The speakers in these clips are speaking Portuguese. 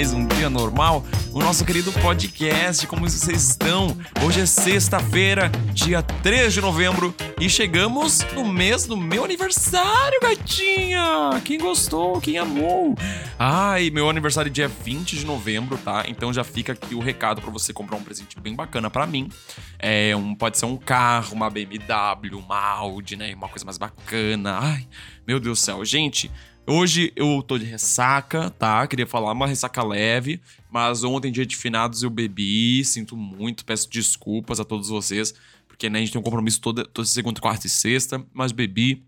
mais um dia normal, o nosso querido podcast. Como vocês estão? Hoje é sexta-feira, dia 3 de novembro, e chegamos no mês do meu aniversário, gatinha! Quem gostou? Quem amou? Ai, meu aniversário é dia 20 de novembro, tá? Então já fica aqui o recado para você comprar um presente bem bacana para mim. É um, pode ser um carro, uma BMW, uma Audi, né? Uma coisa mais bacana. Ai, meu Deus do céu. Gente, Hoje eu tô de ressaca, tá? Queria falar uma ressaca leve, mas ontem, dia de finados, eu bebi, sinto muito, peço desculpas a todos vocês, porque né, a gente tem um compromisso toda, toda segunda, quarta e sexta, mas bebi.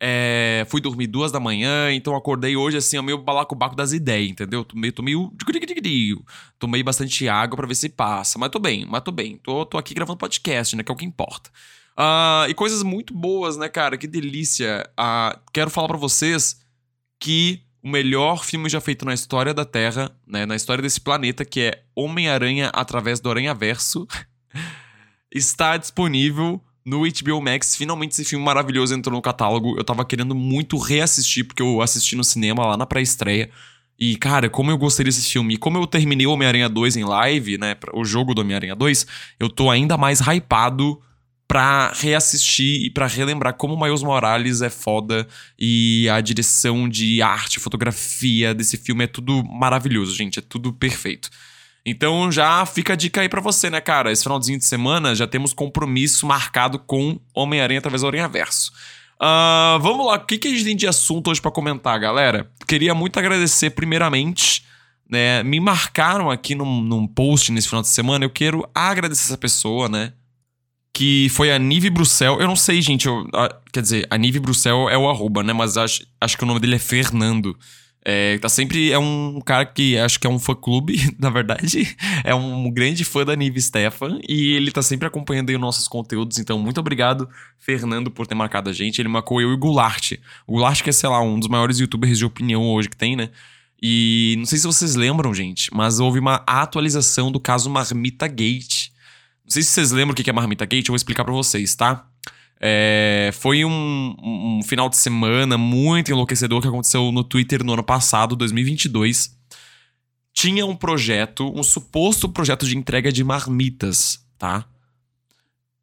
É, fui dormir duas da manhã, então acordei hoje assim, meio balacobaco das ideias, entendeu? Tomei, tomei, tomei bastante água para ver se passa, mas tô bem, mas tô bem. Tô, tô aqui gravando podcast, né? Que é o que importa. Uh, e coisas muito boas, né, cara? Que delícia. Uh, quero falar para vocês que o melhor filme já feito na história da Terra, né, na história desse planeta, que é Homem-Aranha através do Aranha-Verso, está disponível no HBO Max. Finalmente esse filme maravilhoso entrou no catálogo. Eu tava querendo muito reassistir, porque eu assisti no cinema lá na pré-estreia. E, cara, como eu gostei desse filme, e como eu terminei Homem-Aranha 2 em live, né, o jogo do Homem-Aranha 2, eu tô ainda mais hypado pra reassistir e para relembrar como o Miles Morales é foda e a direção de arte, fotografia desse filme é tudo maravilhoso, gente, é tudo perfeito. Então já fica a dica aí para você, né, cara? Esse finalzinho de semana já temos compromisso marcado com Homem-Aranha através do Aranha Verso. Uh, vamos lá, o que, que a gente tem de assunto hoje para comentar, galera? Queria muito agradecer, primeiramente, né? Me marcaram aqui num, num post nesse final de semana. Eu quero agradecer essa pessoa, né? Que foi a Nive Bruxel. Eu não sei, gente. Eu, a, quer dizer, a Nive Bruxel é o arroba, né? Mas acho, acho que o nome dele é Fernando. É, tá sempre. É um cara que acho que é um fã-clube, na verdade. É um grande fã da Nive Stefan. E ele tá sempre acompanhando aí os nossos conteúdos. Então, muito obrigado, Fernando, por ter marcado a gente. Ele marcou eu e o Goulart. O Goulart, que é, sei lá, um dos maiores youtubers de opinião hoje que tem, né? E não sei se vocês lembram, gente, mas houve uma atualização do caso Marmita Gate. Não sei se vocês lembram o que é Marmita Gate, eu vou explicar para vocês, tá? É, foi um, um, final de semana muito enlouquecedor que aconteceu no Twitter no ano passado, 2022. Tinha um projeto, um suposto projeto de entrega de marmitas, tá?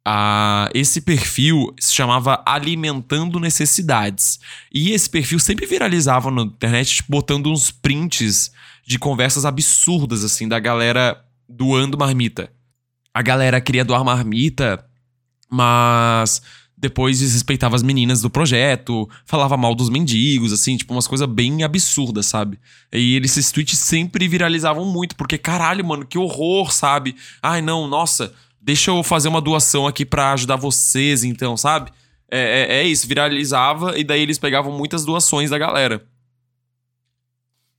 Ah, esse perfil se chamava Alimentando Necessidades. E esse perfil sempre viralizava na internet, tipo, botando uns prints de conversas absurdas, assim, da galera doando marmita a galera queria doar marmita, mas depois desrespeitava as meninas do projeto, falava mal dos mendigos, assim, tipo, umas coisas bem absurdas, sabe? E esses tweets sempre viralizavam muito, porque caralho, mano, que horror, sabe? Ai, não, nossa, deixa eu fazer uma doação aqui para ajudar vocês, então, sabe? É, é, é, isso, viralizava e daí eles pegavam muitas doações da galera.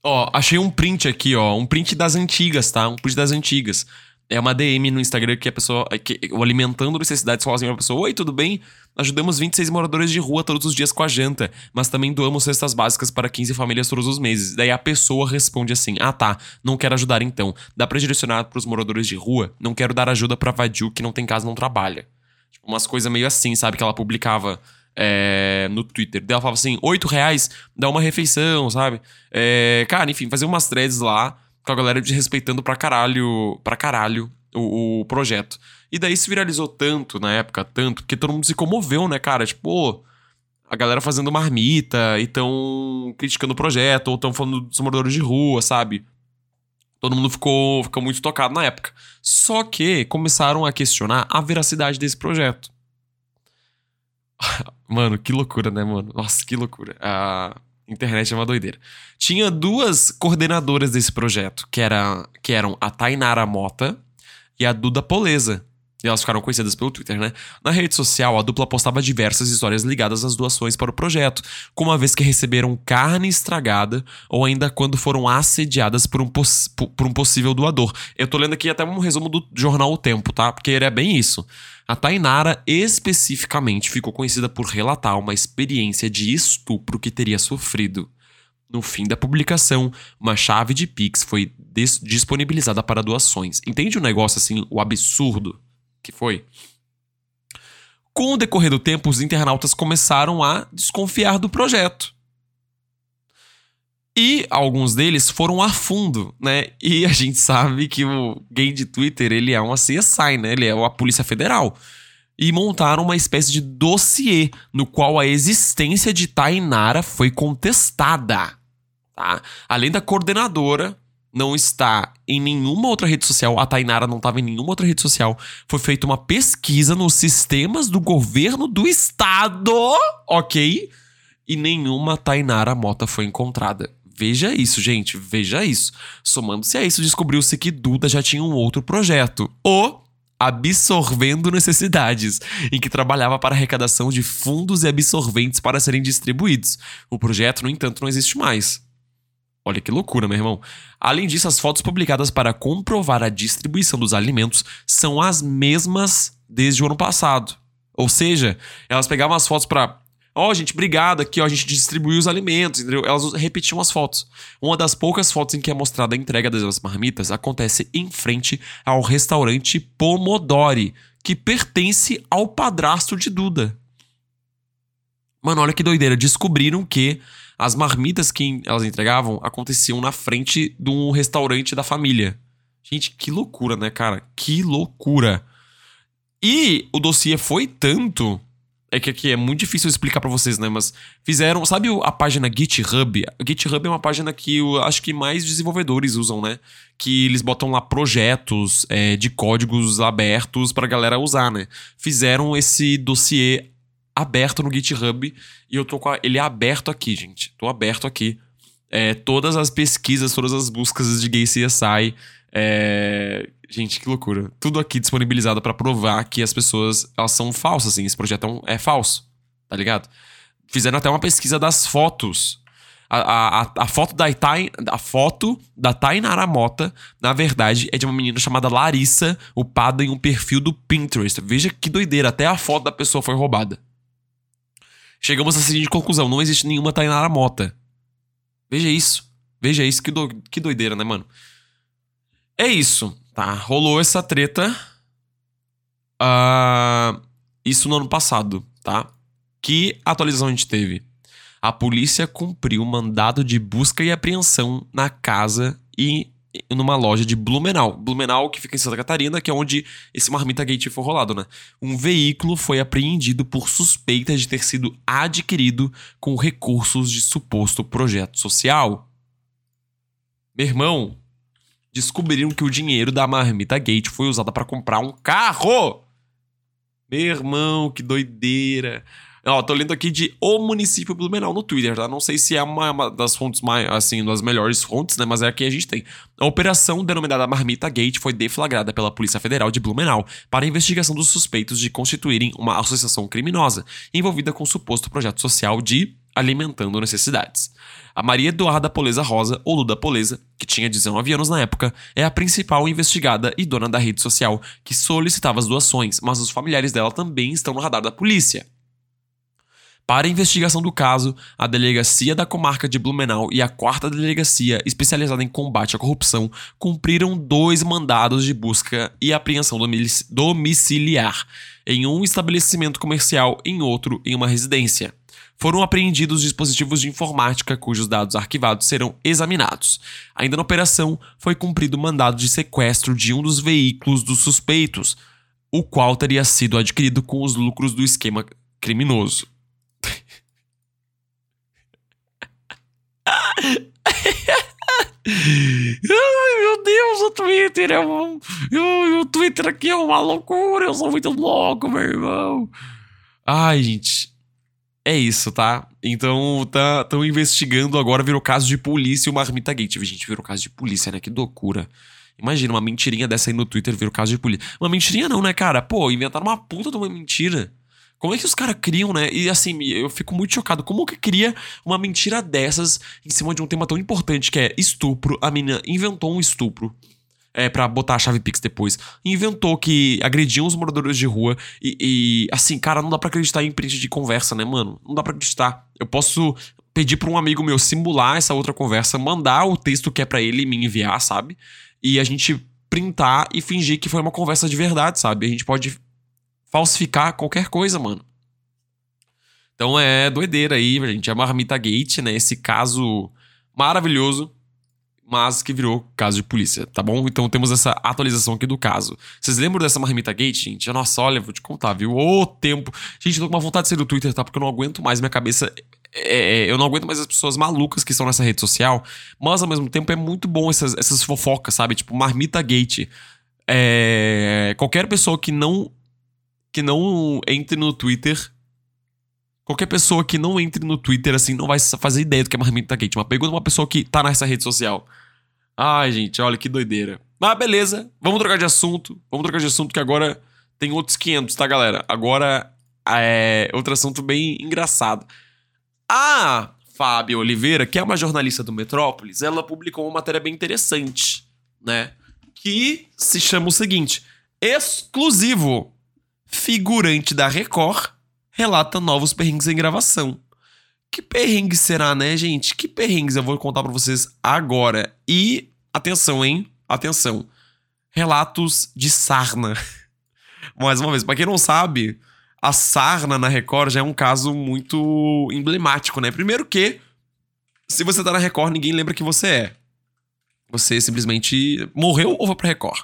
Ó, achei um print aqui, ó, um print das antigas, tá? Um print das antigas é uma DM no Instagram que a pessoa. Que, o Alimentando Necessidades fala assim pra pessoa: Oi, tudo bem? Ajudamos 26 moradores de rua todos os dias com a janta, mas também doamos cestas básicas para 15 famílias todos os meses. Daí a pessoa responde assim: Ah, tá, não quero ajudar então. Dá pra direcionar pros moradores de rua? Não quero dar ajuda pra vadio que não tem casa não trabalha. Tipo, umas coisas meio assim, sabe? Que ela publicava. É, no Twitter. Daí ela falava assim: 8 reais, dá uma refeição, sabe? É, cara, enfim, fazer umas threads lá com a galera desrespeitando pra caralho, pra caralho o, o, projeto. E daí se viralizou tanto na época, tanto, porque todo mundo se comoveu, né, cara? Tipo, a galera fazendo marmita e tão criticando o projeto, ou tão falando dos moradores de rua, sabe? Todo mundo ficou, ficou muito tocado na época. Só que começaram a questionar a veracidade desse projeto. mano, que loucura, né, mano? Nossa, que loucura. Ah, Internet é uma doideira. Tinha duas coordenadoras desse projeto, que, era, que eram a Tainara Mota e a Duda Poleza. E elas ficaram conhecidas pelo Twitter, né? Na rede social, a dupla postava diversas histórias ligadas às doações para o projeto, como uma vez que receberam carne estragada ou ainda quando foram assediadas por um, por um possível doador. Eu tô lendo aqui até um resumo do jornal O Tempo, tá? Porque ele é bem isso. A Tainara especificamente ficou conhecida por relatar uma experiência de estupro que teria sofrido. No fim da publicação, uma chave de Pix foi disponibilizada para doações. Entende o negócio assim, o absurdo que foi? Com o decorrer do tempo, os internautas começaram a desconfiar do projeto. E alguns deles foram a fundo, né? E a gente sabe que o gay de Twitter, ele é uma CSI, né? Ele é a Polícia Federal. E montaram uma espécie de dossiê no qual a existência de Tainara foi contestada. Tá? Além da coordenadora não está em nenhuma outra rede social, a Tainara não estava em nenhuma outra rede social. Foi feita uma pesquisa nos sistemas do governo do estado, ok? E nenhuma Tainara Mota foi encontrada. Veja isso, gente, veja isso. Somando-se a isso, descobriu-se que Duda já tinha um outro projeto, o Absorvendo Necessidades, em que trabalhava para arrecadação de fundos e absorventes para serem distribuídos. O projeto, no entanto, não existe mais. Olha que loucura, meu irmão. Além disso, as fotos publicadas para comprovar a distribuição dos alimentos são as mesmas desde o ano passado. Ou seja, elas pegavam as fotos para Ó, oh, gente, obrigado aqui, ó, a gente distribuiu os alimentos, entendeu? Elas repetiam as fotos. Uma das poucas fotos em que é mostrada a entrega das marmitas acontece em frente ao restaurante Pomodori, que pertence ao padrasto de Duda. Mano, olha que doideira. Descobriram que as marmitas que elas entregavam aconteciam na frente de um restaurante da família. Gente, que loucura, né, cara? Que loucura. E o dossiê foi tanto é que aqui é muito difícil explicar para vocês, né? Mas fizeram. Sabe a página GitHub? GitHub é uma página que eu acho que mais desenvolvedores usam, né? Que eles botam lá projetos é, de códigos abertos pra galera usar, né? Fizeram esse dossiê aberto no GitHub e eu tô com a, ele é aberto aqui, gente. Tô aberto aqui. É, todas as pesquisas, todas as buscas de gay CSI. É, Gente, que loucura. Tudo aqui disponibilizado para provar que as pessoas elas são falsas, assim. Esse projeto é, um, é falso, tá ligado? Fizeram até uma pesquisa das fotos. A, a, a, foto da Itai, a foto da Tainara Mota, na verdade, é de uma menina chamada Larissa, upada em um perfil do Pinterest. Veja que doideira, até a foto da pessoa foi roubada. Chegamos à seguinte conclusão: não existe nenhuma Tainara Mota. Veja isso. Veja isso, que, do, que doideira, né, mano? É isso. Tá, rolou essa treta. Uh, isso no ano passado, tá? Que atualização a gente teve? A polícia cumpriu mandado de busca e apreensão na casa e numa loja de Blumenau. Blumenau, que fica em Santa Catarina, que é onde esse Marmita Gate foi rolado, né? Um veículo foi apreendido por suspeita de ter sido adquirido com recursos de suposto projeto social. Meu irmão, descobriram que o dinheiro da Marmita Gate foi usado para comprar um carro. Meu irmão, que doideira. Ó, tô lendo aqui de O Município Blumenau no Twitter, tá? Não sei se é uma, uma, das fontes mais, assim, das melhores fontes, né? Mas é aqui a gente tem. A operação denominada Marmita Gate foi deflagrada pela Polícia Federal de Blumenau para a investigação dos suspeitos de constituírem uma associação criminosa envolvida com o suposto projeto social de alimentando necessidades. A Maria Eduarda Poleza Rosa, ou Luda Poleza, que tinha 19 anos na época, é a principal investigada e dona da rede social que solicitava as doações, mas os familiares dela também estão no radar da polícia. Para a investigação do caso, a Delegacia da Comarca de Blumenau e a Quarta Delegacia, especializada em combate à corrupção, cumpriram dois mandados de busca e apreensão domiciliar, em um estabelecimento comercial, em outro, em uma residência foram apreendidos dispositivos de informática cujos dados arquivados serão examinados. Ainda na operação, foi cumprido o mandado de sequestro de um dos veículos dos suspeitos, o qual teria sido adquirido com os lucros do esquema criminoso. Ai, meu Deus, o Twitter é um. O Twitter aqui é uma loucura, eu sou muito louco, meu irmão. Ai, gente é isso, tá? Então, tá, estão investigando agora, virou caso de polícia o Marmita Gate. Gente, virou caso de polícia, né? Que loucura. Imagina, uma mentirinha dessa aí no Twitter virou caso de polícia. Uma mentirinha não, né, cara? Pô, inventaram uma puta de uma mentira. Como é que os caras criam, né? E assim, eu fico muito chocado. Como que cria uma mentira dessas em cima de um tema tão importante que é estupro? A menina inventou um estupro é, para botar a chave Pix depois. Inventou que agrediam os moradores de rua. E, e, assim, cara, não dá pra acreditar em print de conversa, né, mano? Não dá pra acreditar. Eu posso pedir pra um amigo meu simular essa outra conversa, mandar o texto que é para ele me enviar, sabe? E a gente printar e fingir que foi uma conversa de verdade, sabe? A gente pode falsificar qualquer coisa, mano. Então é doideira aí, gente. É Marmita Gate, né? Esse caso maravilhoso, mas que virou caso de polícia, tá bom? Então temos essa atualização aqui do caso. Vocês lembram dessa marmita gate, gente? Nossa, olha, vou te contar, viu? Ô tempo. Gente, tô com uma vontade de sair do Twitter, tá? Porque eu não aguento mais, minha cabeça. É, é, eu não aguento mais as pessoas malucas que estão nessa rede social, mas ao mesmo tempo é muito bom essas, essas fofocas, sabe? Tipo, marmita gate. É, qualquer pessoa que não que não entre no Twitter Qualquer pessoa que não entre no Twitter, assim, não vai fazer ideia do que é marmita gate. Mas pergunta uma pessoa que tá nessa rede social. Ai, gente, olha que doideira. Mas beleza, vamos trocar de assunto. Vamos trocar de assunto que agora tem outros 500, tá, galera? Agora é outro assunto bem engraçado. A Fábio Oliveira, que é uma jornalista do Metrópolis, ela publicou uma matéria bem interessante, né? Que se chama o seguinte: Exclusivo. Figurante da Record relata novos perrengues em gravação. Que perrengue será, né, gente? Que perrengues eu vou contar para vocês agora. E atenção, hein? Atenção. Relatos de sarna. Mais uma vez, para quem não sabe, a sarna na Record já é um caso muito emblemático, né? Primeiro que se você tá na Record, ninguém lembra que você é. Você simplesmente morreu ou foi pra Record.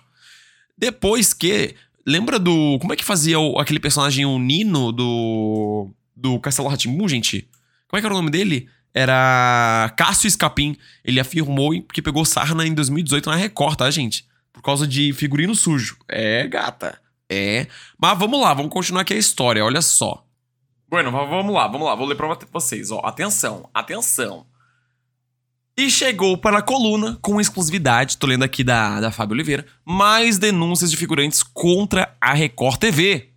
Depois que Lembra do. Como é que fazia o, aquele personagem, o Nino, do. Do Castelo Ratimbu, gente? Como é que era o nome dele? Era Cássio Escapim. Ele afirmou que pegou sarna em 2018 na Record, tá, gente? Por causa de figurino sujo. É, gata. É. Mas vamos lá, vamos continuar aqui a história, olha só. Bueno, vamos lá, vamos lá, vou ler pra vocês, ó. Atenção, atenção. E chegou para a coluna com exclusividade, tô lendo aqui da, da Fábio Oliveira, mais denúncias de figurantes contra a Record TV.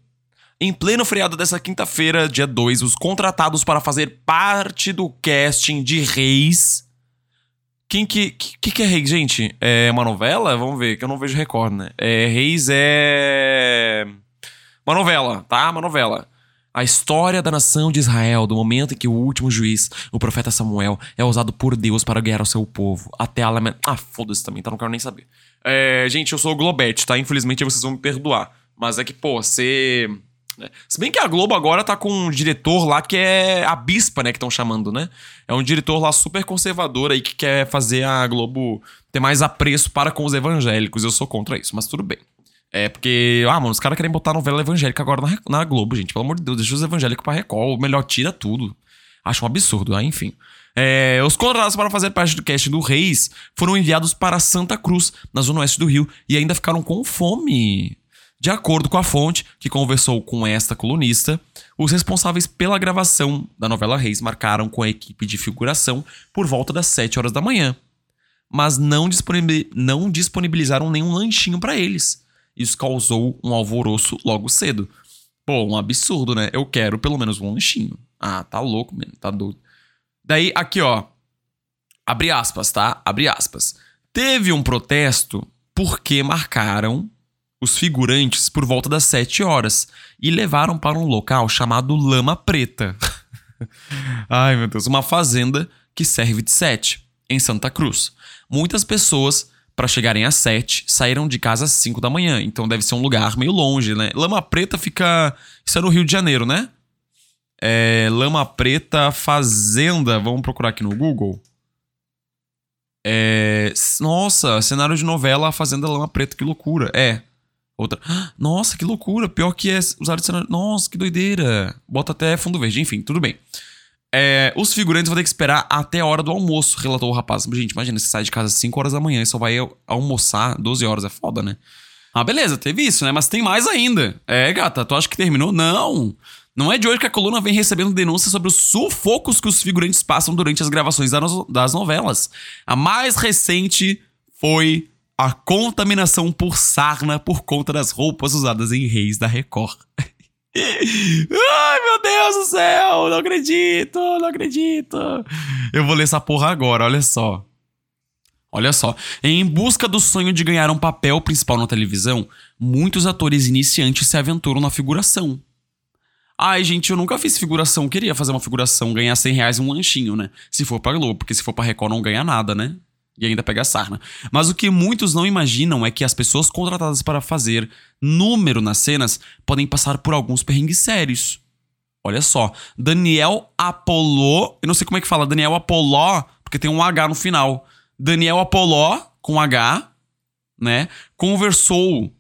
Em pleno feriado dessa quinta-feira, dia 2, os contratados para fazer parte do casting de Reis. Quem que. que, que é Reis, gente? É uma novela? Vamos ver, que eu não vejo Record, né? É, Reis é. Uma novela, tá? Uma novela. A história da nação de Israel, do momento em que o último juiz, o profeta Samuel, é usado por Deus para guiar o seu povo, até a lament... Ah, foda-se também, tá? Não quero nem saber. É, gente, eu sou o Globete, tá? Infelizmente vocês vão me perdoar. Mas é que, pô, você. Né? Se bem que a Globo agora tá com um diretor lá que é a bispa, né? Que estão chamando, né? É um diretor lá super conservador aí que quer fazer a Globo ter mais apreço para com os evangélicos. Eu sou contra isso, mas tudo bem. É porque, ah, mano, os caras querem botar novela evangélica agora na, na Globo, gente. Pelo amor de Deus, deixa os evangélicos pra Record. Ou melhor, tira tudo. Acho um absurdo, ah, enfim. É, os contratados para fazer parte do cast do Reis foram enviados para Santa Cruz, na zona oeste do Rio, e ainda ficaram com fome. De acordo com a fonte, que conversou com esta colunista, os responsáveis pela gravação da novela Reis marcaram com a equipe de figuração por volta das 7 horas da manhã, mas não, disponibilizaram nenhum lanchinho para eles. Isso causou um alvoroço logo cedo. Pô, um absurdo, né? Eu quero pelo menos um lanchinho. Ah, tá louco, mano. Tá doido. Daí, aqui, ó. Abre aspas, tá? Abre aspas. Teve um protesto porque marcaram os figurantes por volta das 7 horas e levaram para um local chamado Lama Preta. Ai, meu Deus. Uma fazenda que serve de sete, em Santa Cruz. Muitas pessoas para chegarem às 7, saíram de casa às 5 da manhã. Então deve ser um lugar meio longe, né? Lama Preta fica. Isso é no Rio de Janeiro, né? É, Lama Preta Fazenda. Vamos procurar aqui no Google. É, nossa, cenário de novela Fazenda Lama Preta, que loucura. É. Outra. Nossa, que loucura. Pior que é usar de cenário. Nossa, que doideira. Bota até fundo verde. Enfim, tudo bem. É, os figurantes vão ter que esperar até a hora do almoço, relatou o rapaz. Gente, imagina, você sai de casa às 5 horas da manhã e só vai almoçar 12 horas. É foda, né? Ah, beleza, teve isso, né? Mas tem mais ainda. É, gata, tu acha que terminou? Não! Não é de hoje que a coluna vem recebendo denúncias sobre os sufocos que os figurantes passam durante as gravações das novelas. A mais recente foi a contaminação por sarna por conta das roupas usadas em Reis da Record. Ai, meu Deus do céu! Não acredito, não acredito. Eu vou ler essa porra agora, olha só. Olha só. Em busca do sonho de ganhar um papel principal na televisão, muitos atores iniciantes se aventuram na figuração. Ai, gente, eu nunca fiz figuração. Queria fazer uma figuração, ganhar 100 reais um lanchinho, né? Se for pra Globo, porque se for pra Record não ganha nada, né? E ainda pega sarna. Mas o que muitos não imaginam é que as pessoas contratadas para fazer número nas cenas podem passar por alguns perrengues sérios. Olha só, Daniel Apollo, eu não sei como é que fala, Daniel Apollo porque tem um H no final. Daniel Apoló, com H, né? Conversou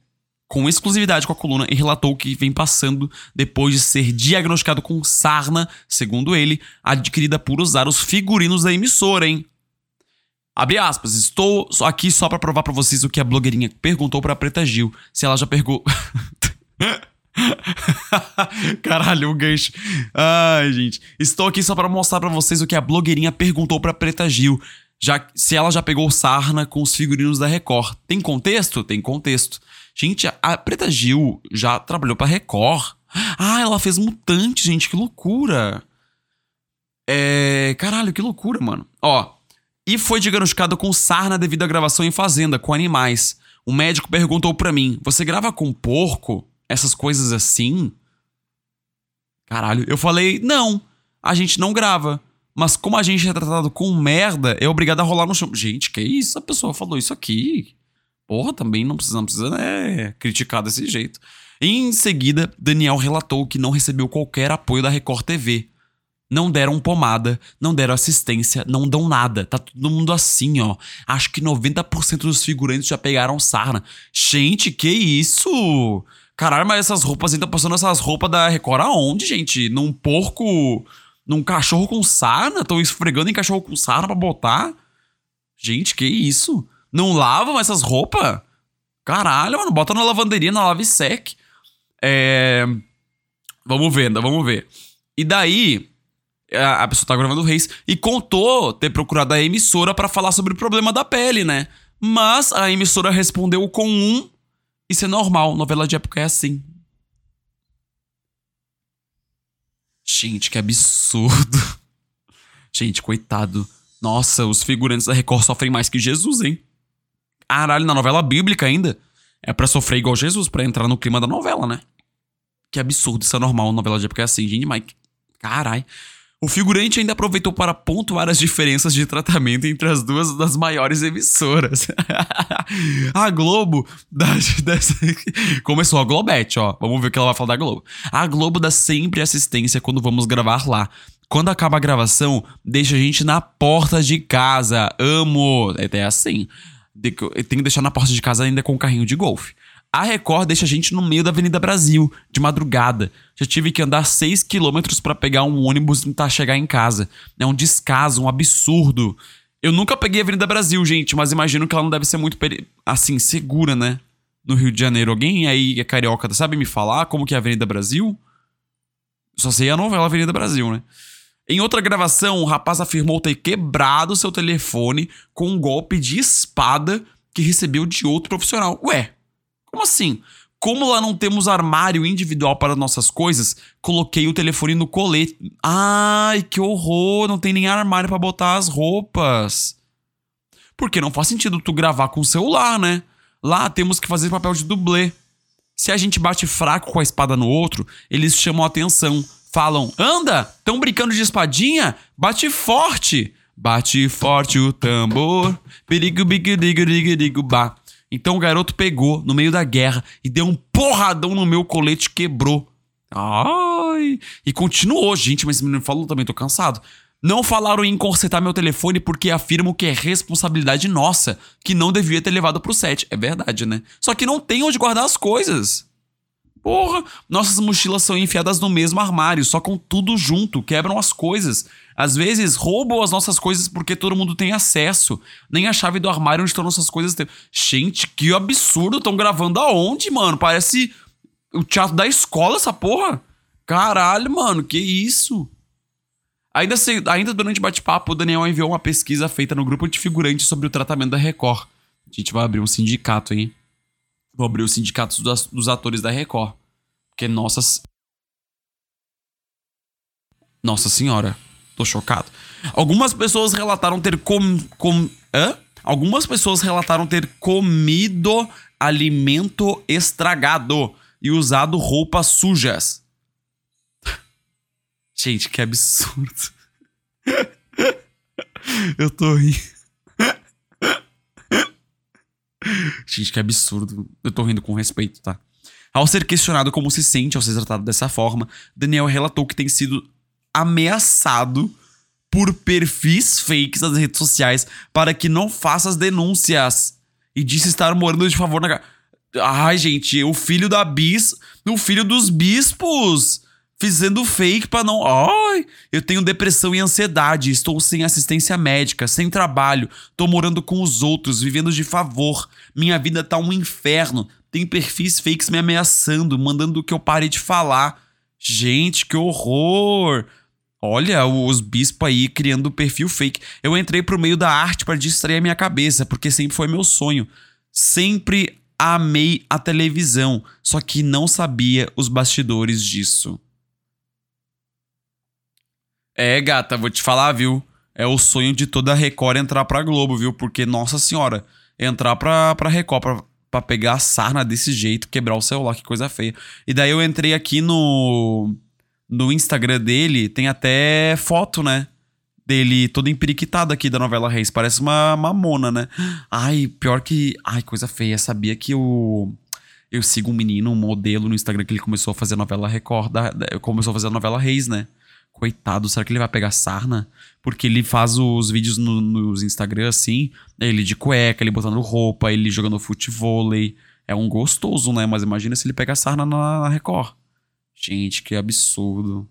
com exclusividade com a coluna e relatou que vem passando depois de ser diagnosticado com sarna, segundo ele, adquirida por usar os figurinos da emissora, hein? Abre aspas, estou aqui só para provar para vocês o que a blogueirinha perguntou pra Preta Gil, se ela já perguntou. Caralho, o gancho. Ai, gente. Estou aqui só para mostrar para vocês o que a blogueirinha perguntou pra Preta Gil, já se ela já pegou sarna com os figurinos da Record. Tem contexto? Tem contexto. Gente, a Preta Gil já trabalhou pra Record. Ah, ela fez Mutante, gente, que loucura. É. Caralho, que loucura, mano. Ó. E foi diagnosticado com sarna devido à gravação em fazenda, com animais. O médico perguntou para mim: Você grava com porco? Essas coisas assim? Caralho, eu falei: Não, a gente não grava. Mas como a gente é tratado com merda, é obrigado a rolar no chão. Gente, que isso? A pessoa falou isso aqui. Porra, também não precisa, não precisa né, criticar desse jeito. Em seguida, Daniel relatou que não recebeu qualquer apoio da Record TV. Não deram pomada, não deram assistência, não dão nada. Tá todo mundo assim, ó. Acho que 90% dos figurantes já pegaram sarna. Gente, que isso? Caralho, mas essas roupas ainda passando essas roupas da Record aonde, gente? Num porco. Num cachorro com sarna? Estão esfregando em cachorro com sarna pra botar? Gente, que isso? Não lavam essas roupas? Caralho, mano, bota na lavanderia, na lave sec. É. Vamos ver, vamos ver. E daí, a pessoa tá gravando o Reis e contou ter procurado a emissora para falar sobre o problema da pele, né? Mas a emissora respondeu com um. Isso é normal, novela de época é assim. Gente, que absurdo. Gente, coitado. Nossa, os figurantes da Record sofrem mais que Jesus, hein? Caralho, na novela bíblica ainda. É para sofrer igual Jesus, para entrar no clima da novela, né? Que absurdo, isso é normal, novela de época é assim, gente, Mike. Carai. O figurante ainda aproveitou para pontuar as diferenças de tratamento entre as duas das maiores emissoras. a Globo dá, começou a Globete, ó. Vamos ver o que ela vai falar da Globo. A Globo dá sempre assistência quando vamos gravar lá. Quando acaba a gravação, deixa a gente na porta de casa. Amo. É até assim tem que deixar na porta de casa ainda com o carrinho de golfe. A Record deixa a gente no meio da Avenida Brasil, de madrugada. Já tive que andar 6 quilômetros para pegar um ônibus e tentar chegar em casa. É um descaso, um absurdo. Eu nunca peguei a Avenida Brasil, gente, mas imagino que ela não deve ser muito, assim, segura, né? No Rio de Janeiro. Alguém aí é carioca sabe me falar como que é a Avenida Brasil? Só sei a novela Avenida Brasil, né? Em outra gravação, o rapaz afirmou ter quebrado seu telefone com um golpe de espada que recebeu de outro profissional. Ué, como assim? Como lá não temos armário individual para nossas coisas, coloquei o telefone no colete. Ai, que horror! Não tem nem armário para botar as roupas. Porque não faz sentido tu gravar com o celular, né? Lá temos que fazer papel de dublê. Se a gente bate fraco com a espada no outro, eles chamam a atenção falam: anda, tão brincando de espadinha? Bate forte! Bate forte o tambor. Perigo, bigo, digo, digo, digo, bah. Então o garoto pegou no meio da guerra e deu um porradão no meu colete quebrou. Ai! E continuou, gente, mas esse menino falou também, tô cansado. Não falaram em consertar meu telefone porque afirmam que é responsabilidade nossa, que não devia ter levado pro set. É verdade, né? Só que não tem onde guardar as coisas. Porra, nossas mochilas são enfiadas no mesmo armário, só com tudo junto, quebram as coisas. Às vezes roubam as nossas coisas porque todo mundo tem acesso. Nem a chave do armário onde estão nossas coisas. Tem. Gente, que absurdo! Estão gravando aonde, mano? Parece o teatro da escola, essa porra. Caralho, mano, que isso? Ainda, ainda durante o bate-papo, o Daniel enviou uma pesquisa feita no grupo de figurantes sobre o tratamento da Record. A gente vai abrir um sindicato, hein? Vou abrir os sindicatos dos, atores da Record. Porque, nossas. Nossa senhora. Tô chocado. Algumas pessoas relataram ter com. com hã? Algumas pessoas relataram ter comido alimento estragado e usado roupas sujas. Gente, que absurdo. Eu tô rindo. Gente, que absurdo. Eu tô rindo com respeito, tá? Ao ser questionado como se sente ao ser tratado dessa forma, Daniel relatou que tem sido ameaçado por perfis fakes nas redes sociais para que não faça as denúncias. E disse estar morando de favor na. Ai, gente, o filho da bis. O filho dos bispos. Fazendo fake pra não. Ai, eu tenho depressão e ansiedade. Estou sem assistência médica, sem trabalho. Tô morando com os outros, vivendo de favor. Minha vida tá um inferno. Tem perfis fakes me ameaçando, mandando que eu pare de falar. Gente, que horror! Olha, os bispos aí criando perfil fake. Eu entrei pro meio da arte para distrair a minha cabeça, porque sempre foi meu sonho. Sempre amei a televisão, só que não sabia os bastidores disso. É, gata, vou te falar, viu? É o sonho de toda a Record entrar pra Globo, viu? Porque, nossa senhora, entrar pra, pra Record pra, pra pegar a sarna desse jeito, quebrar o celular, que coisa feia. E daí eu entrei aqui no. No Instagram dele, tem até foto, né? Dele todo empiriquitado aqui da novela Reis. Parece uma mamona, né? Ai, pior que. Ai, coisa feia. Sabia que o. Eu sigo um menino, um modelo no Instagram que ele começou a fazer novela Record. Da, começou a fazer novela Reis, né? Coitado, será que ele vai pegar sarna? Porque ele faz os vídeos no, nos Instagram assim, ele de cueca, ele botando roupa, ele jogando futevôlei. É um gostoso, né? Mas imagina se ele pega sarna na, na Record. Gente, que absurdo.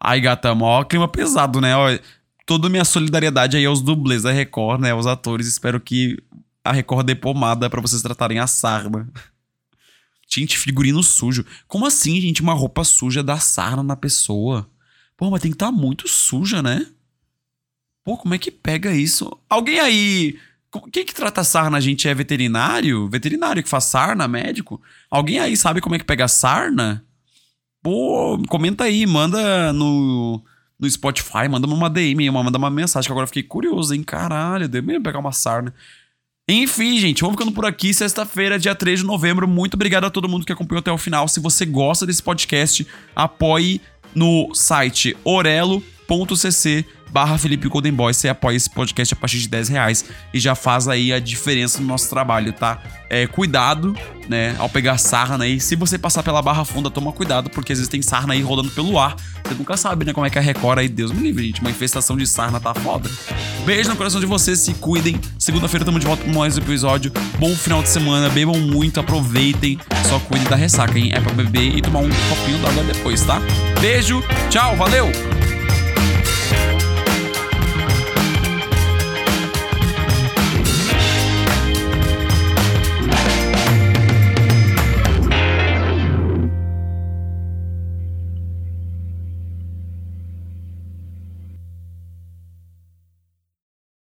Ai, gata, maior clima pesado, né? Ó, toda minha solidariedade aí aos dublês da Record, né? Aos atores. Espero que a Record dê pomada pra vocês tratarem a sarna. Gente, figurino sujo. Como assim, gente? Uma roupa suja dá sarna na pessoa? Pô, mas tem que estar tá muito suja, né? Pô, como é que pega isso? Alguém aí. Quem que trata sarna, gente? É veterinário? Veterinário que faz sarna, médico? Alguém aí sabe como é que pega sarna? Pô, comenta aí, manda no, no Spotify, manda uma DM, manda uma mensagem, que agora eu fiquei curioso, hein? Caralho, deu mesmo pegar uma sarna. Enfim, gente, vamos ficando por aqui. Sexta-feira, dia 3 de novembro. Muito obrigado a todo mundo que acompanhou até o final. Se você gosta desse podcast, apoie no site orelo.cc barra Felipe Golden Boy, você apoia esse podcast a partir de 10 reais e já faz aí a diferença no nosso trabalho, tá? É, cuidado, né, ao pegar sarna aí. Se você passar pela barra funda, toma cuidado, porque às vezes tem sarna aí rolando pelo ar. Você nunca sabe, né, como é que é a Record aí. Deus me livre, gente. Uma infestação de sarna tá foda. Beijo no coração de vocês, se cuidem. Segunda-feira tamo de volta com mais um episódio. Bom final de semana, bebam muito, aproveitem. Só cuidem da ressaca, hein? É pra beber e tomar um copinho d'água depois, tá? Beijo, tchau, valeu!